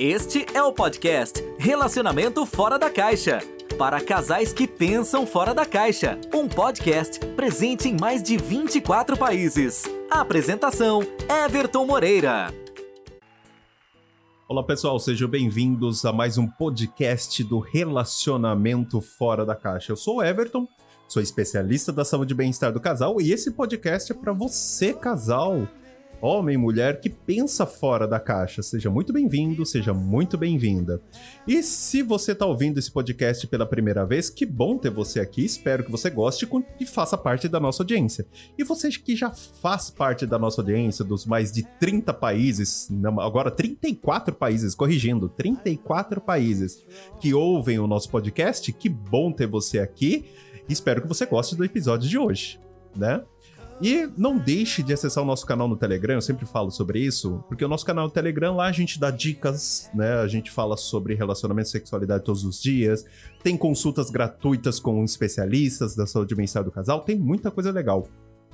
Este é o podcast Relacionamento Fora da Caixa. Para casais que pensam fora da caixa. Um podcast presente em mais de 24 países. apresentação: Everton Moreira. Olá pessoal, sejam bem-vindos a mais um podcast do Relacionamento Fora da Caixa. Eu sou o Everton, sou especialista da saúde e bem-estar do casal e esse podcast é para você, casal homem mulher que pensa fora da caixa. Seja muito bem-vindo, seja muito bem-vinda. E se você está ouvindo esse podcast pela primeira vez, que bom ter você aqui. Espero que você goste e faça parte da nossa audiência. E você que já faz parte da nossa audiência, dos mais de 30 países, agora 34 países, corrigindo, 34 países que ouvem o nosso podcast, que bom ter você aqui. Espero que você goste do episódio de hoje, né? E não deixe de acessar o nosso canal no Telegram, eu sempre falo sobre isso, porque o nosso canal no Telegram lá a gente dá dicas, né? A gente fala sobre relacionamento e sexualidade todos os dias, tem consultas gratuitas com especialistas da saúde mental do casal, tem muita coisa legal.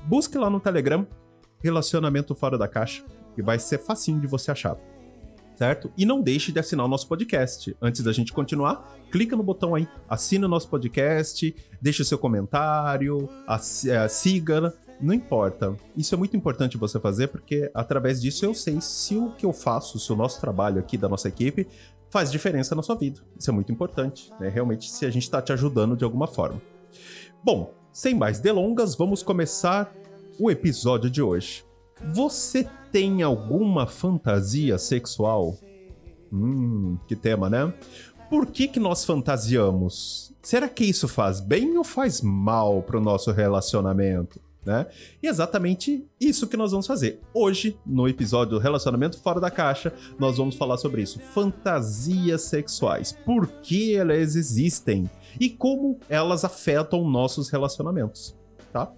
Busque lá no Telegram Relacionamento Fora da Caixa, que vai ser facinho de você achar. Certo? E não deixe de assinar o nosso podcast. Antes da gente continuar, clica no botão aí, assina o nosso podcast, deixa o seu comentário, eh, siga não importa. Isso é muito importante você fazer porque através disso eu sei se o que eu faço, se o nosso trabalho aqui da nossa equipe faz diferença na sua vida. Isso é muito importante, né? Realmente se a gente está te ajudando de alguma forma. Bom, sem mais delongas, vamos começar o episódio de hoje. Você tem alguma fantasia sexual? Hum, que tema, né? Por que, que nós fantasiamos? Será que isso faz bem ou faz mal para o nosso relacionamento? Né? E exatamente isso que nós vamos fazer. Hoje, no episódio Relacionamento Fora da Caixa, nós vamos falar sobre isso. Fantasias sexuais. Por que elas existem? E como elas afetam nossos relacionamentos. Tá?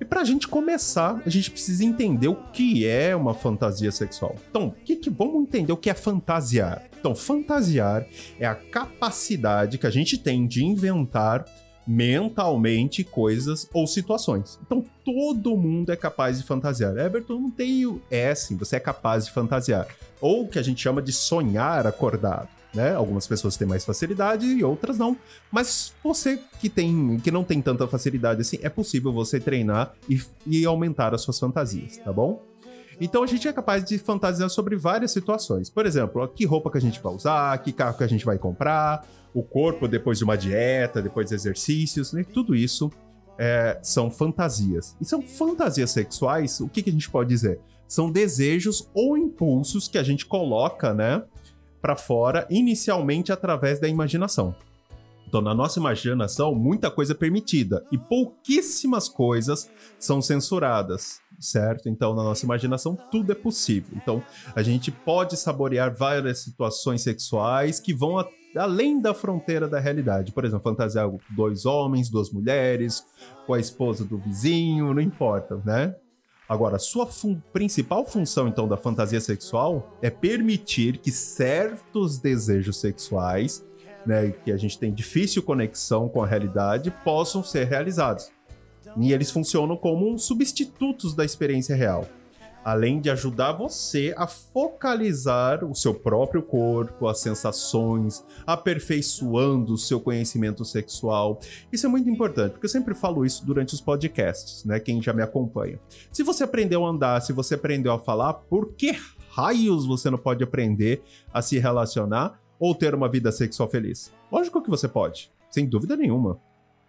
E pra gente começar, a gente precisa entender o que é uma fantasia sexual. Então, que que, vamos entender o que é fantasiar. Então, fantasiar é a capacidade que a gente tem de inventar mentalmente coisas ou situações. Então todo mundo é capaz de fantasiar. Everton não tem o é assim, você é capaz de fantasiar. Ou o que a gente chama de sonhar acordado. Né? Algumas pessoas têm mais facilidade e outras não. Mas você que tem que não tem tanta facilidade assim, é possível você treinar e, e aumentar as suas fantasias, tá bom? Então a gente é capaz de fantasiar sobre várias situações. Por exemplo, que roupa que a gente vai usar, que carro que a gente vai comprar, o corpo depois de uma dieta, depois de exercícios, né? tudo isso é, são fantasias. E são fantasias sexuais, o que, que a gente pode dizer? São desejos ou impulsos que a gente coloca, né, para fora, inicialmente através da imaginação. Então, na nossa imaginação, muita coisa é permitida e pouquíssimas coisas são censuradas, certo? Então, na nossa imaginação, tudo é possível. Então, a gente pode saborear várias situações sexuais que vão além da fronteira da realidade. Por exemplo, fantasiar dois homens, duas mulheres, com a esposa do vizinho, não importa, né? Agora, sua fun principal função, então, da fantasia sexual é permitir que certos desejos sexuais, né, que a gente tem difícil conexão com a realidade, possam ser realizados. E eles funcionam como substitutos da experiência real além de ajudar você a focalizar o seu próprio corpo, as sensações, aperfeiçoando o seu conhecimento sexual. Isso é muito importante, porque eu sempre falo isso durante os podcasts, né? Quem já me acompanha. Se você aprendeu a andar, se você aprendeu a falar, por que raios você não pode aprender a se relacionar ou ter uma vida sexual feliz? Lógico que você pode, sem dúvida nenhuma,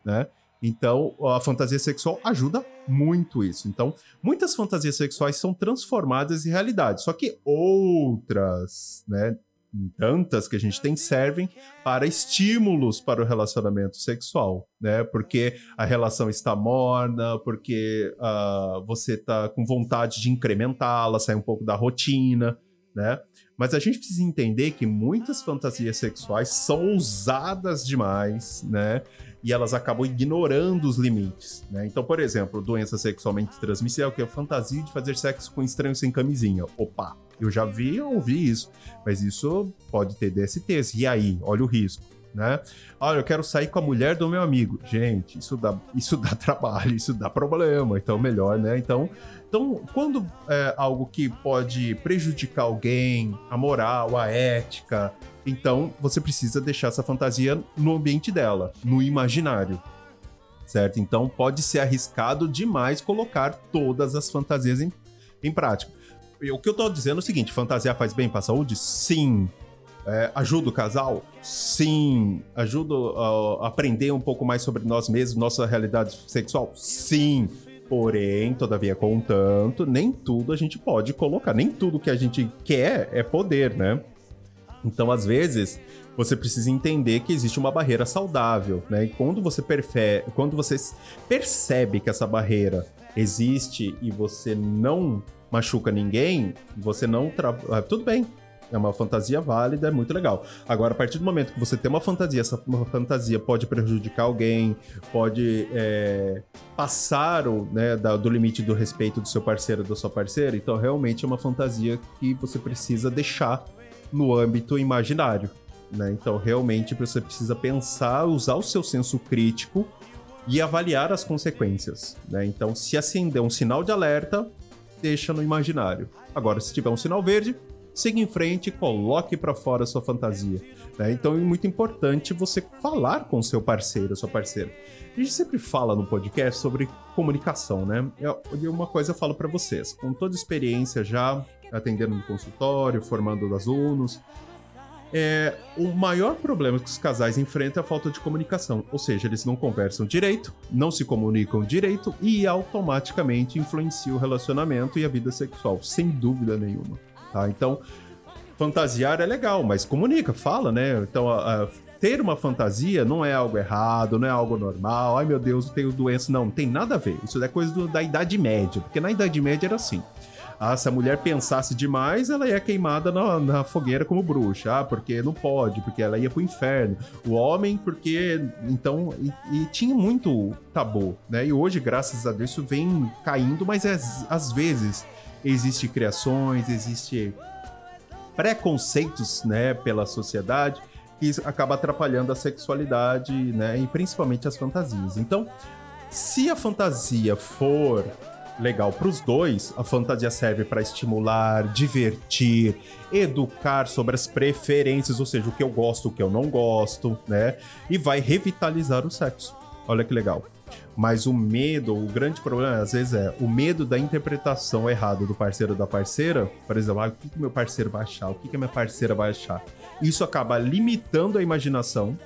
né? Então, a fantasia sexual ajuda muito isso. Então, muitas fantasias sexuais são transformadas em realidade, só que outras, né, tantas que a gente tem servem para estímulos para o relacionamento sexual, né? Porque a relação está morna, porque uh, você está com vontade de incrementá-la, sair um pouco da rotina, né? Mas a gente precisa entender que muitas fantasias sexuais são ousadas demais, né? E elas acabam ignorando os limites, né? Então, por exemplo, doença sexualmente transmissível, que é a fantasia de fazer sexo com estranhos sem camisinha. Opa, eu já vi, eu ouvi isso, mas isso pode ter DSTs. E aí, olha o risco. né? Olha, eu quero sair com a mulher do meu amigo. Gente, isso dá, isso dá trabalho, isso dá problema, então melhor, né? Então, então quando é algo que pode prejudicar alguém, a moral, a ética, então você precisa deixar essa fantasia no ambiente dela, no imaginário. Certo? Então pode ser arriscado demais colocar todas as fantasias em, em prática. E o que eu tô dizendo é o seguinte: fantasia faz bem pra saúde? Sim. É, ajuda o casal? Sim. Ajuda a aprender um pouco mais sobre nós mesmos, nossa realidade sexual? Sim. Porém, todavia, contanto, nem tudo a gente pode colocar. Nem tudo que a gente quer é poder, né? Então, às vezes, você precisa entender que existe uma barreira saudável, né? E quando você, perfe... quando você percebe que essa barreira existe e você não machuca ninguém, você não. Tra... Ah, tudo bem, é uma fantasia válida, é muito legal. Agora, a partir do momento que você tem uma fantasia, essa fantasia pode prejudicar alguém, pode é, passar o, né, da, do limite do respeito do seu parceiro ou da sua parceira, então realmente é uma fantasia que você precisa deixar no âmbito imaginário. Né? Então, realmente você precisa pensar, usar o seu senso crítico e avaliar as consequências. Né? Então, se acender um sinal de alerta, deixa no imaginário. Agora, se tiver um sinal verde, siga em frente e coloque para fora sua fantasia. Né? Então é muito importante você falar com seu parceiro, sua parceira. A gente sempre fala no podcast sobre comunicação, né? E uma coisa eu falo para vocês, com toda experiência já atendendo no consultório, formando alunos, é, o maior problema que os casais enfrentam é a falta de comunicação. Ou seja, eles não conversam direito, não se comunicam direito e automaticamente influencia o relacionamento e a vida sexual, sem dúvida nenhuma tá? Então, fantasiar é legal, mas comunica, fala, né? Então, a, a, ter uma fantasia não é algo errado, não é algo normal. Ai, meu Deus, eu tenho doença. Não, não tem nada a ver. Isso é coisa do, da Idade Média, porque na Idade Média era assim. Ah, se a mulher pensasse demais, ela ia queimada na, na, fogueira como bruxa. Ah, porque não pode, porque ela ia pro inferno. O homem, porque. Então. E, e tinha muito tabu, né? E hoje, graças a Deus, isso vem caindo, mas é, às vezes existe criações, existe preconceitos, né, pela sociedade que acaba atrapalhando a sexualidade, né, e principalmente as fantasias. Então, se a fantasia for legal para os dois, a fantasia serve para estimular, divertir, educar sobre as preferências, ou seja, o que eu gosto, o que eu não gosto, né? E vai revitalizar o sexo. Olha que legal. Mas o medo, o grande problema, às vezes, é o medo da interpretação errada do parceiro ou da parceira. Por exemplo, ah, o que, que meu parceiro vai achar? O que, que minha parceira vai achar? Isso acaba limitando a imaginação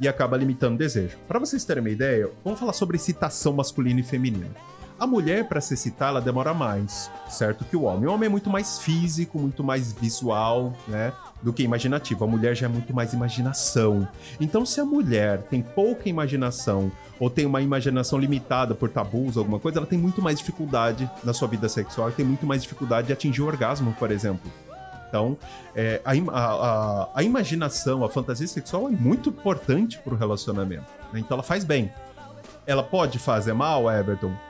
e acaba limitando o desejo. Para vocês terem uma ideia, vamos falar sobre excitação masculina e feminina. A mulher, para se excitar, ela demora mais, certo? Que o homem. O homem é muito mais físico, muito mais visual, né? Do que imaginativo. A mulher já é muito mais imaginação. Então, se a mulher tem pouca imaginação ou tem uma imaginação limitada por tabus, alguma coisa, ela tem muito mais dificuldade na sua vida sexual, tem muito mais dificuldade de atingir o orgasmo, por exemplo. Então, é, a, a, a, imaginação, a fantasia sexual é muito importante para o relacionamento. Né? Então, ela faz bem. Ela pode fazer mal, Everton?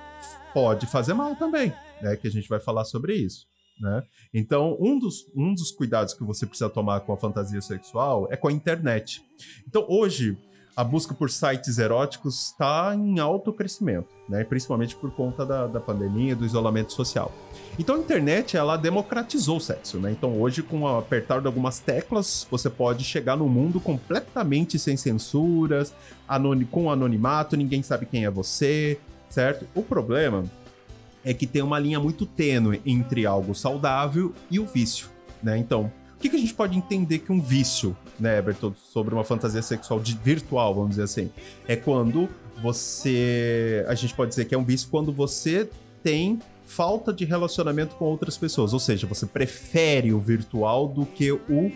Pode fazer mal também, né? Que a gente vai falar sobre isso. Né? Então, um dos, um dos cuidados que você precisa tomar com a fantasia sexual é com a internet. Então, hoje, a busca por sites eróticos está em alto crescimento, né? principalmente por conta da, da pandemia, do isolamento social. Então a internet ela democratizou o sexo, né? Então hoje com o apertar de algumas teclas você pode chegar num mundo completamente sem censuras, com anonimato, ninguém sabe quem é você, certo? O problema é que tem uma linha muito tênue entre algo saudável e o vício, né? Então, o que, que a gente pode entender que um vício, né, sobre uma fantasia sexual virtual, vamos dizer assim, é quando você, a gente pode dizer que é um vício quando você tem falta de relacionamento com outras pessoas, ou seja, você prefere o virtual do que o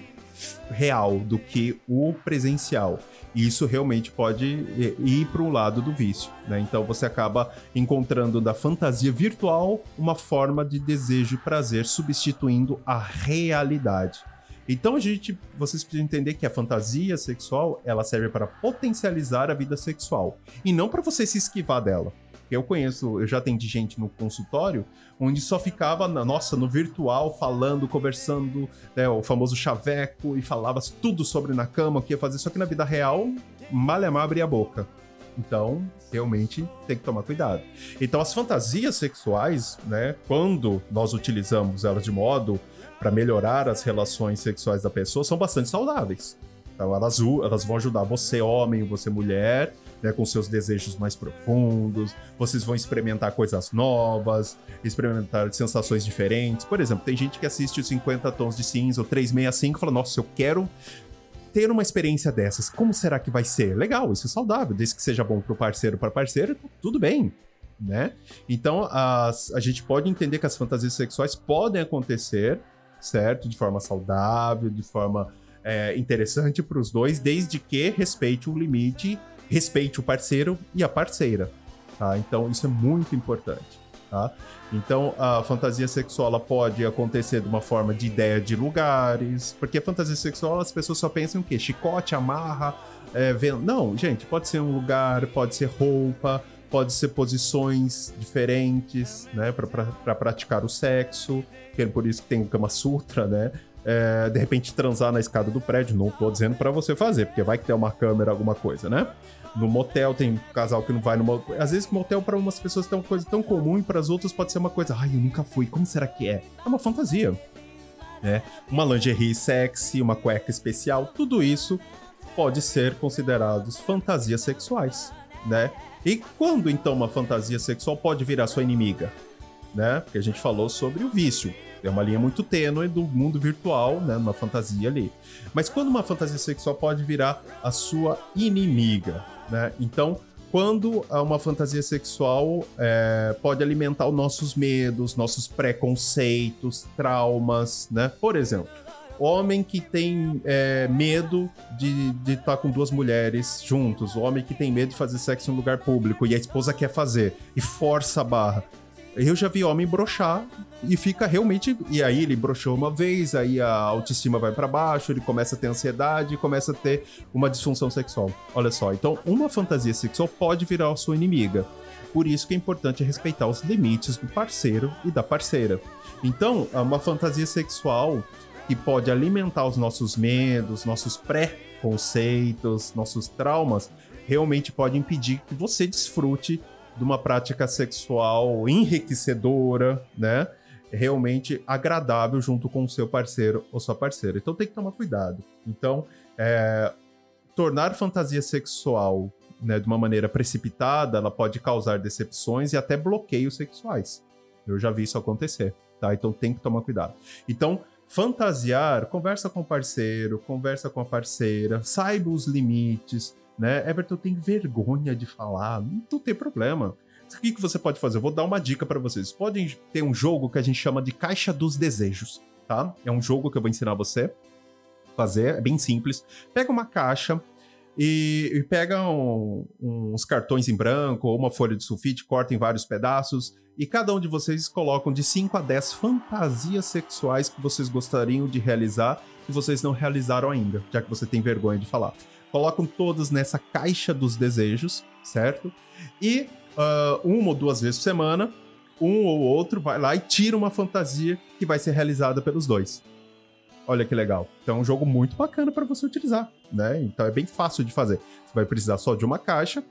real, do que o presencial. E isso realmente pode ir para um lado do vício, né? Então você acaba encontrando da fantasia virtual uma forma de desejo e prazer substituindo a realidade. Então a gente, vocês precisam entender que a fantasia sexual, ela serve para potencializar a vida sexual e não para você se esquivar dela. Porque eu conheço, eu já atendi gente no consultório onde só ficava, na, nossa, no virtual, falando, conversando, né, o famoso chaveco, e falava tudo sobre na cama, o que ia fazer, só que na vida real, malemar abria a boca. Então, realmente tem que tomar cuidado. Então, as fantasias sexuais, né, quando nós utilizamos elas de modo para melhorar as relações sexuais da pessoa, são bastante saudáveis. Então, elas, elas vão ajudar você, homem, você, mulher, né, com seus desejos mais profundos. Vocês vão experimentar coisas novas, experimentar sensações diferentes. Por exemplo, tem gente que assiste 50 Tons de Cinza ou 365 e fala: Nossa, eu quero ter uma experiência dessas, como será que vai ser? Legal, isso é saudável, desde que seja bom para o parceiro para parceira, tudo bem, né? Então, as, a gente pode entender que as fantasias sexuais podem acontecer, certo? De forma saudável, de forma é, interessante para os dois, desde que respeite o limite, respeite o parceiro e a parceira, tá? Então, isso é muito importante. Tá? Então, a fantasia sexual pode acontecer de uma forma de ideia de lugares, porque a fantasia sexual as pessoas só pensam o quê? Chicote, amarra, é, vendo. Não, gente, pode ser um lugar, pode ser roupa, pode ser posições diferentes, né, para praticar o sexo, é por isso que tem o Kama Sutra, né? É, de repente transar na escada do prédio, não tô dizendo para você fazer, porque vai que tem uma câmera, alguma coisa, né? No motel tem casal que não vai no motel. Às vezes motel para umas pessoas é uma coisa tão comum e para as outras pode ser uma coisa, ai, eu nunca fui, como será que é? É uma fantasia. Né? Uma lingerie sexy, uma cueca especial, tudo isso pode ser considerados fantasias sexuais, né? E quando então uma fantasia sexual pode virar sua inimiga? Né? Porque a gente falou sobre o vício. É uma linha muito tênue do mundo virtual, né? Uma fantasia ali. Mas quando uma fantasia sexual pode virar a sua inimiga, né? Então, quando uma fantasia sexual é, pode alimentar os nossos medos, nossos preconceitos, traumas, né? Por exemplo, homem que tem é, medo de estar tá com duas mulheres juntos, homem que tem medo de fazer sexo em um lugar público e a esposa quer fazer e força a barra. Eu já vi homem brochar e fica realmente. E aí ele brochou uma vez, aí a autoestima vai para baixo, ele começa a ter ansiedade, começa a ter uma disfunção sexual. Olha só, então uma fantasia sexual pode virar a sua inimiga. Por isso que é importante respeitar os limites do parceiro e da parceira. Então, uma fantasia sexual que pode alimentar os nossos medos, nossos pré-conceitos, nossos traumas, realmente pode impedir que você desfrute de uma prática sexual enriquecedora, né? Realmente agradável junto com o seu parceiro ou sua parceira. Então tem que tomar cuidado. Então, é, tornar fantasia sexual né, de uma maneira precipitada, ela pode causar decepções e até bloqueios sexuais. Eu já vi isso acontecer, tá? Então tem que tomar cuidado. Então, fantasiar, conversa com o parceiro, conversa com a parceira, saiba os limites, né? Everton tem vergonha de falar, não tem problema. O que, você pode fazer? Eu vou dar uma dica para vocês. Podem ter um jogo que a gente chama de Caixa dos Desejos, tá? É um jogo que eu vou ensinar você fazer, é bem simples. Pega uma caixa e, e pega um, uns cartões em branco ou uma folha de sulfite, corta em vários pedaços e cada um de vocês colocam de 5 a 10 fantasias sexuais que vocês gostariam de realizar e vocês não realizaram ainda, já que você tem vergonha de falar colocam todas nessa caixa dos desejos, certo? E uh, uma ou duas vezes por semana, um ou outro vai lá e tira uma fantasia que vai ser realizada pelos dois. Olha que legal. Então é um jogo muito bacana para você utilizar, né? Então é bem fácil de fazer. Você vai precisar só de uma caixa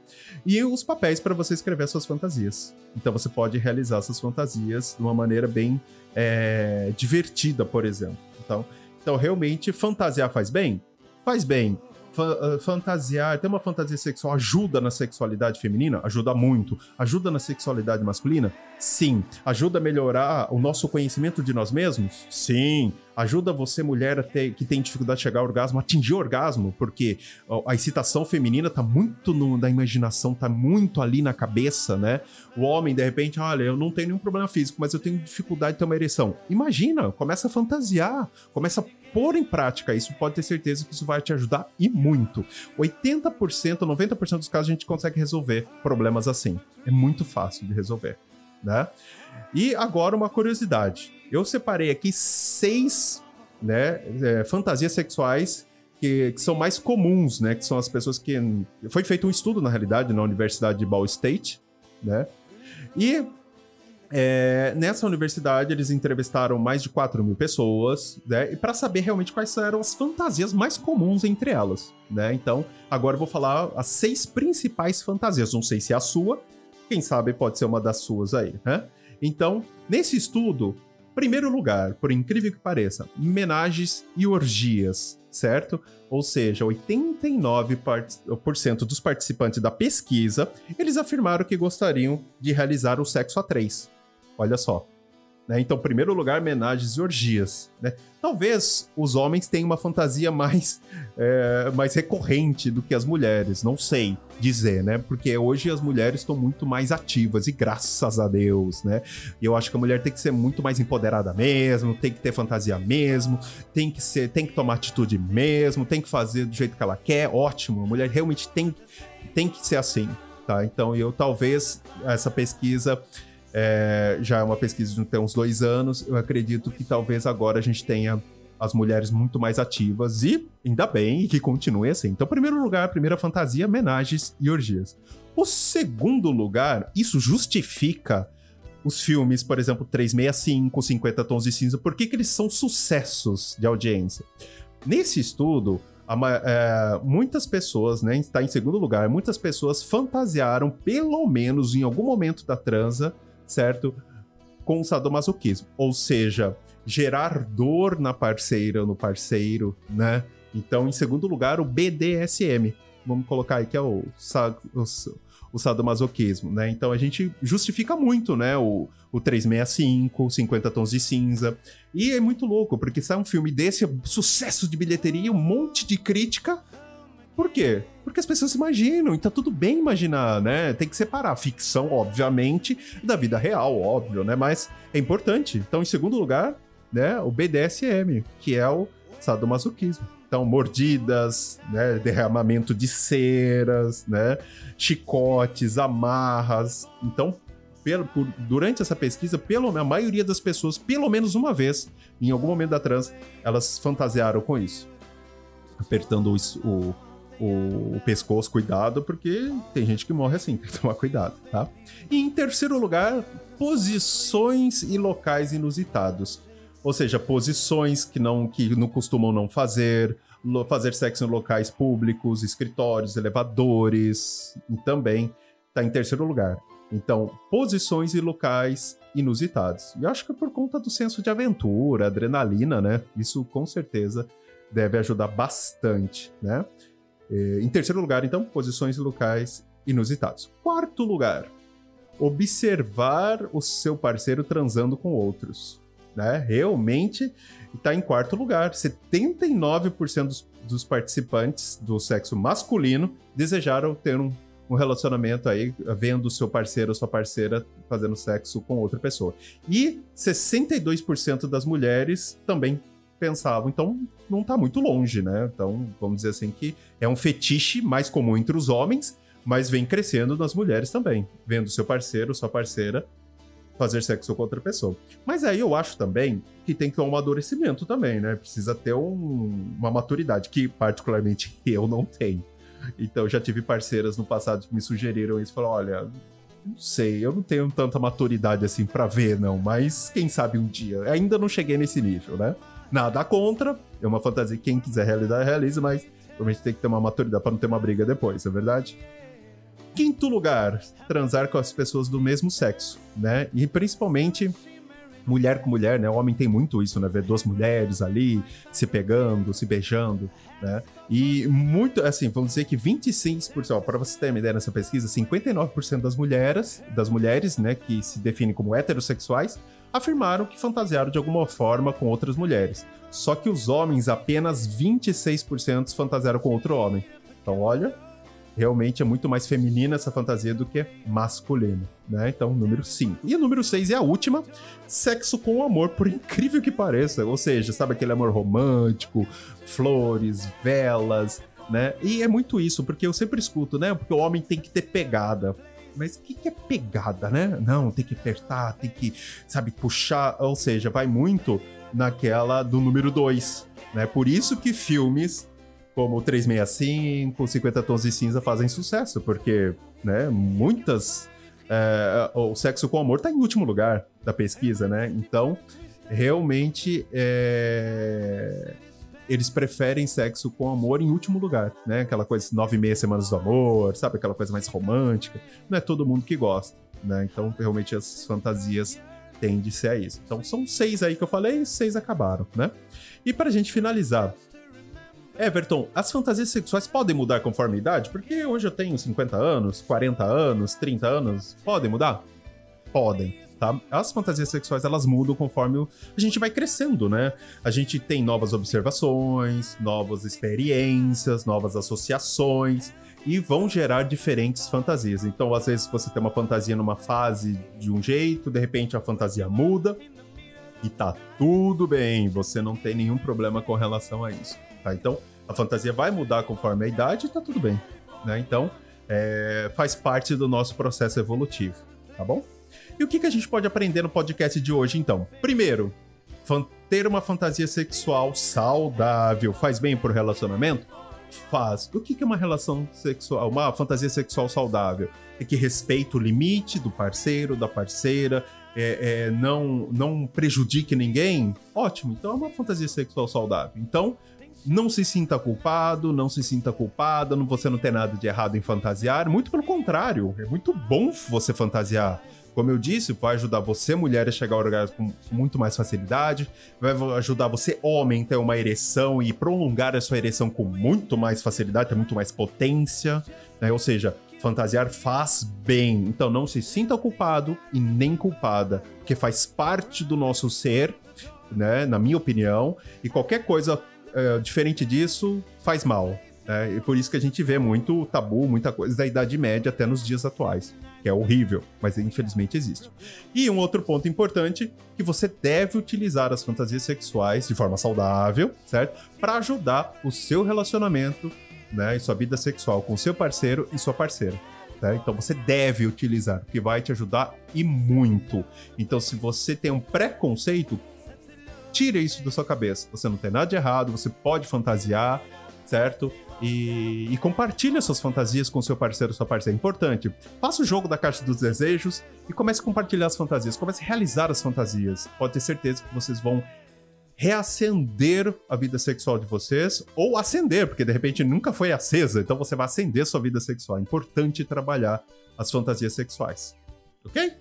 e os papéis para você escrever suas fantasias. Então você pode realizar essas fantasias de uma maneira bem é, divertida, por exemplo. Então, então realmente fantasiar faz bem? Faz bem. Ah, fantasiar, ter uma fantasia sexual ajuda na sexualidade feminina? Ajuda muito. Ajuda na sexualidade masculina? Sim. Ajuda a melhorar o nosso conhecimento de nós mesmos? Sim. Ajuda você, mulher, ter, que tem dificuldade de chegar ao orgasmo, atingir orgasmo, porque a excitação feminina tá muito no, na imaginação, tá muito ali na cabeça, né? O homem, de repente, olha, eu não tenho nenhum problema físico, mas eu tenho dificuldade de ter uma ereção. Imagina, começa a fantasiar, começa a pôr em prática isso, pode ter certeza que isso vai te ajudar e muito. 80%, 90% dos casos a gente consegue resolver problemas assim. É muito fácil de resolver, né? E agora uma curiosidade. Eu separei aqui seis né, é, fantasias sexuais que, que, são mais comuns, né? Que são as pessoas que. Foi feito um estudo, na realidade, na Universidade de Ball State, né? E é, nessa universidade, eles entrevistaram mais de 4 mil pessoas, né? E para saber realmente quais eram as fantasias mais comuns entre elas, né? Então, agora eu vou falar as seis principais fantasias. Não sei se é a sua, quem sabe pode ser uma das suas aí, né? Então, nesse estudo, primeiro lugar, por incrível que pareça, homenagens e orgias, certo? Ou seja, 89% dos participantes da pesquisa, eles afirmaram que gostariam de realizar o sexo a três. Olha só. Né? Então, primeiro lugar, homenagens e orgias. Né? Talvez os homens tenham uma fantasia mais, é, mais recorrente do que as mulheres, não sei dizer, né? Porque hoje as mulheres estão muito mais ativas e graças a Deus, né? E eu acho que a mulher tem que ser muito mais empoderada mesmo, tem que ter fantasia mesmo, tem que ser, tem que tomar atitude mesmo, tem que fazer do jeito que ela quer, ótimo. A mulher realmente tem, tem que ser assim, tá? Então eu talvez essa pesquisa é, já é uma pesquisa de uns dois anos. Eu acredito que talvez agora a gente tenha as mulheres muito mais ativas e ainda bem que continue assim. Então, primeiro lugar, primeira fantasia, homenagens e orgias. O segundo lugar, isso justifica os filmes, por exemplo, 365, 50 Tons de Cinza, por que, que eles são sucessos de audiência? Nesse estudo, a, é, muitas pessoas, né, está em segundo lugar, muitas pessoas fantasiaram, pelo menos em algum momento da transa, certo? Com o sadomasoquismo. Ou seja, gerar dor na parceira ou no parceiro, né? Então, em segundo lugar, o BDSM. Vamos colocar aí que é o, o, o sadomasoquismo, né? Então a gente justifica muito, né? O, o 365, 50 Tons de Cinza. E é muito louco, porque sai um filme desse, sucesso de bilheteria, um monte de crítica, por quê? Porque as pessoas imaginam, e tá tudo bem imaginar, né? Tem que separar a ficção, obviamente, da vida real, óbvio, né? Mas é importante. Então, em segundo lugar, né, o BDSM, que é o sadomasoquismo. Então, mordidas, né, derramamento de ceras, né, chicotes, amarras. Então, pelo, por, durante essa pesquisa, pelo, a maioria das pessoas, pelo menos uma vez, em algum momento da trans, elas fantasiaram com isso. Apertando o, o o, o, pescoço, cuidado, porque tem gente que morre assim, tem que tomar cuidado, tá? E em terceiro lugar, posições e locais inusitados. Ou seja, posições que não, que não costumam não fazer, fazer sexo em locais públicos, escritórios, elevadores, e também está em terceiro lugar. Então, posições e locais inusitados. E acho que é por conta do senso de aventura, adrenalina, né? Isso com certeza deve ajudar bastante, né? É, em terceiro lugar, então, posições locais inusitados. Quarto lugar, observar o seu parceiro transando com outros. Né? Realmente está em quarto lugar. 79% dos, dos, participantes do sexo masculino desejaram ter um, um relacionamento aí, vendo o seu parceiro ou sua parceira fazendo sexo com outra pessoa. E 62% das mulheres também pensavam. Então, não está muito longe, né? Então, vamos dizer assim que é um fetiche mais comum entre os homens, mas vem crescendo nas mulheres também, vendo seu parceiro, sua parceira fazer sexo com outra pessoa. Mas aí eu acho também que tem que ter um amadurecimento também, né? Precisa ter um, uma maturidade que particularmente eu não tenho. Então, já tive parceiras no passado que me sugeriram isso, falaram, olha, não sei, eu não tenho tanta maturidade assim para ver, não, mas quem sabe um dia. Ainda não cheguei nesse nível, né? Nada contra, é uma fantasia que quem quiser realizar, realiza, mas provavelmente tem que ter uma maturidade para não ter uma briga depois, é verdade? Quinto lugar, transar com as pessoas do mesmo sexo, né? E principalmente mulher com mulher, né? O homem tem muito isso, né? Ver duas mulheres ali se pegando, se beijando, né? E muito, assim, vamos dizer que 26%, para você ter uma ideia nessa pesquisa, 59% das mulheres, das mulheres, né, que se definem como heterossexuais, afirmaram que fantasiaram de alguma forma com outras mulheres. Só que os homens, apenas 26% fantasiaram com outro homem. Então, olha, realmente é muito mais feminina essa fantasia do que masculina, né? Então, número 5. E o número 6 é a última, sexo com amor, por incrível que pareça. Ou seja, sabe aquele amor romântico, flores, velas, né? E é muito isso, porque eu sempre escuto, né? Porque o homem tem que ter pegada. Mas o que, que é pegada, né? Não, tem que apertar, tem que, sabe, puxar. Ou seja, vai muito naquela do número 2. Né? Por isso que filmes como 365, 50 Tons de Cinza fazem sucesso, porque né, muitas é, o sexo com amor está em último lugar da pesquisa, né? Então, realmente, é, eles preferem sexo com amor em último lugar, né? Aquela coisa nove e meia semanas do amor, sabe? Aquela coisa mais romântica. Não é todo mundo que gosta, né? Então, realmente, as fantasias tendem a ser isso. Então, são seis aí que eu falei, seis acabaram, né? E pra gente finalizar, Everton, as fantasias sexuais podem mudar conforme a idade? Porque hoje eu tenho 50 anos, 40 anos, 30 anos. Podem mudar? Podem. Tá? As fantasias sexuais elas mudam conforme a gente vai crescendo, né? A gente tem novas observações, novas experiências, novas associações e vão gerar diferentes fantasias. Então, às vezes você tem uma fantasia numa fase de um jeito, de repente a fantasia muda e tá tudo bem, você não tem nenhum problema com relação a isso. Tá? Então, a fantasia vai mudar conforme a idade e tá tudo bem. Né? Então, é, faz parte do nosso processo evolutivo, tá bom? E o que, que a gente pode aprender no podcast de hoje, então? Primeiro, ter uma fantasia sexual saudável faz bem pro relacionamento? Faz. O que, que é uma relação sexual, uma fantasia sexual saudável? É que respeita o limite do parceiro, da parceira, é, é, não, não prejudique ninguém? Ótimo, então é uma fantasia sexual saudável. Então, não se sinta culpado, não se sinta culpada, não, você não tem nada de errado em fantasiar. Muito pelo contrário, é muito bom você fantasiar. Como eu disse, vai ajudar você, mulher, a chegar ao orgasmo com muito mais facilidade, vai ajudar você, homem, a ter uma ereção e prolongar a sua ereção com muito mais facilidade, ter muito mais potência, né? Ou seja, fantasiar faz bem. Então não se sinta culpado e nem culpada, porque faz parte do nosso ser, né? Na minha opinião, e qualquer coisa é, diferente disso, faz mal. Né? E por isso que a gente vê muito tabu, muita coisa da Idade Média até nos dias atuais, que é horrível, mas infelizmente existe. E um outro ponto importante que você deve utilizar as fantasias sexuais de forma saudável, certo? Para ajudar o seu relacionamento, né, e sua vida sexual com seu parceiro e sua parceira. Né? Então você deve utilizar, porque vai te ajudar e muito. Então, se você tem um preconceito, tira isso da sua cabeça. Você não tem nada de errado, você pode fantasiar, certo? E, e compartilhe suas fantasias com seu parceiro sua parceira. É importante. Faça o jogo da caixa dos desejos e comece a compartilhar as fantasias. Comece a realizar as fantasias. Pode ter certeza que vocês vão reacender a vida sexual de vocês ou acender, porque de repente nunca foi acesa, então você vai acender sua vida sexual. É importante trabalhar as fantasias sexuais. Ok?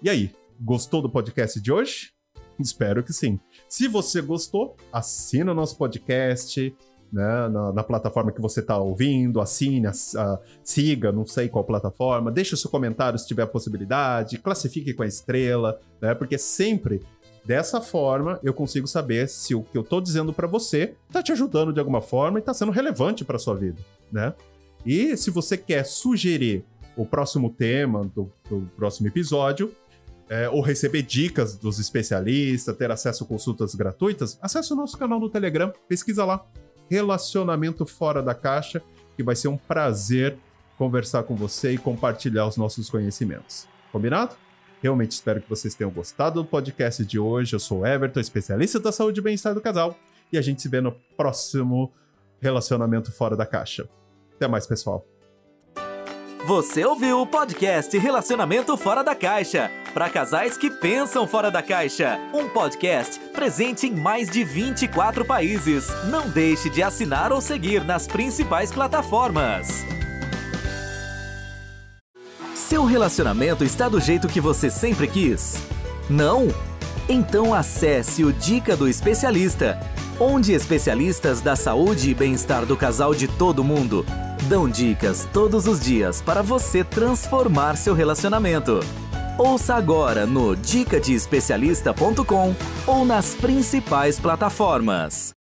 E aí, gostou do podcast de hoje? Espero que sim. Se você gostou, assina o nosso podcast, né, na, na, plataforma que você está ouvindo, assine, siga, não sei qual plataforma, deixe o seu comentário se tiver a possibilidade, classifique com a estrela, né, porque sempre dessa forma eu consigo saber se o que eu estou dizendo para você está te ajudando de alguma forma e está sendo relevante para sua vida, né? E se você quer sugerir o próximo tema do, do próximo episódio, é, ou receber dicas dos especialistas, ter acesso a consultas gratuitas, acesse o nosso canal no Telegram, pesquisa lá, Relacionamento Fora da Caixa, que vai ser um prazer conversar com você e compartilhar os nossos conhecimentos. Combinado? Realmente espero que vocês tenham gostado do podcast de hoje. Eu sou Everton, especialista da saúde e bem-estar do casal, e a gente se vê no próximo Relacionamento Fora da Caixa. Até mais, pessoal. Você ouviu o podcast Relacionamento Fora da Caixa para casais que pensam fora da caixa. Um podcast presente em mais de 24 países. Não deixe de assinar ou seguir nas principais plataformas. Seu relacionamento está do jeito que você sempre quis? Não? Então acesse o Dica do Especialista, onde especialistas da saúde e bem-estar do casal de todo mundo dão dicas todos os dias para você transformar seu relacionamento. Ouça agora no dicadeespecialista.com ou nas principais plataformas.